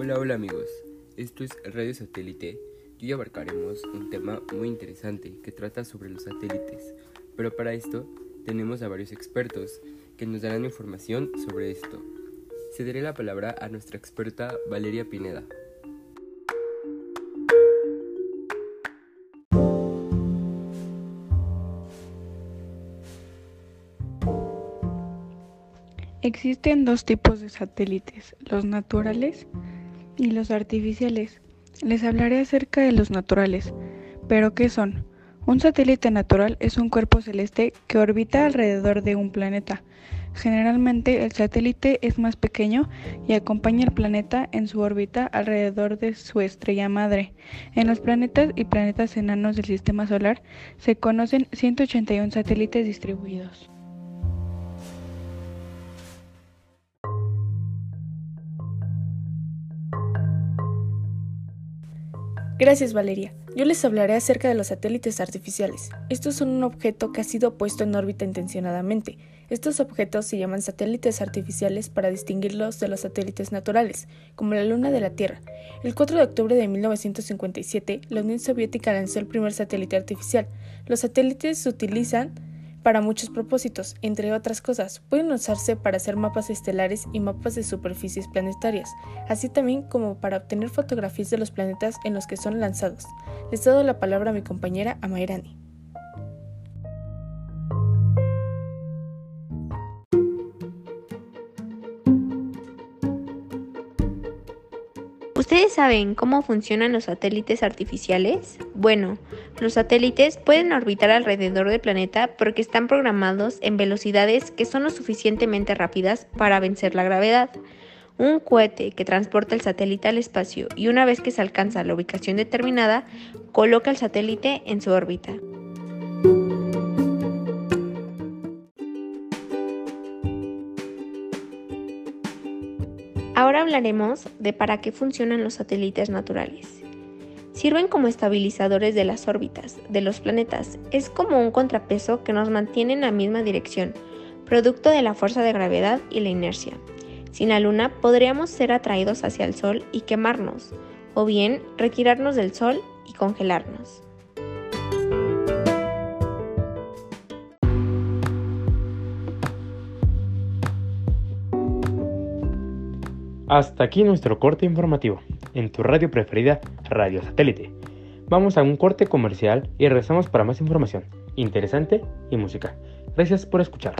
Hola amigos, esto es Radio Satélite y hoy abarcaremos un tema muy interesante que trata sobre los satélites, pero para esto tenemos a varios expertos que nos darán información sobre esto. Cederé la palabra a nuestra experta Valeria Pineda. Existen dos tipos de satélites, los naturales y los artificiales. Les hablaré acerca de los naturales. ¿Pero qué son? Un satélite natural es un cuerpo celeste que orbita alrededor de un planeta. Generalmente el satélite es más pequeño y acompaña al planeta en su órbita alrededor de su estrella madre. En los planetas y planetas enanos del sistema solar se conocen 181 satélites distribuidos. Gracias Valeria. Yo les hablaré acerca de los satélites artificiales. Estos son un objeto que ha sido puesto en órbita intencionadamente. Estos objetos se llaman satélites artificiales para distinguirlos de los satélites naturales, como la Luna de la Tierra. El 4 de octubre de 1957, la Unión Soviética lanzó el primer satélite artificial. Los satélites se utilizan para muchos propósitos, entre otras cosas, pueden usarse para hacer mapas estelares y mapas de superficies planetarias, así también como para obtener fotografías de los planetas en los que son lanzados. Les doy la palabra a mi compañera Amairani. ¿Ustedes saben cómo funcionan los satélites artificiales? Bueno, los satélites pueden orbitar alrededor del planeta porque están programados en velocidades que son lo suficientemente rápidas para vencer la gravedad. Un cohete que transporta el satélite al espacio y una vez que se alcanza la ubicación determinada, coloca el satélite en su órbita. Ahora hablaremos de para qué funcionan los satélites naturales. Sirven como estabilizadores de las órbitas de los planetas. Es como un contrapeso que nos mantiene en la misma dirección, producto de la fuerza de gravedad y la inercia. Sin la Luna podríamos ser atraídos hacia el Sol y quemarnos, o bien retirarnos del Sol y congelarnos. Hasta aquí nuestro corte informativo, en tu radio preferida, Radio Satélite. Vamos a un corte comercial y regresamos para más información interesante y música. Gracias por escuchar.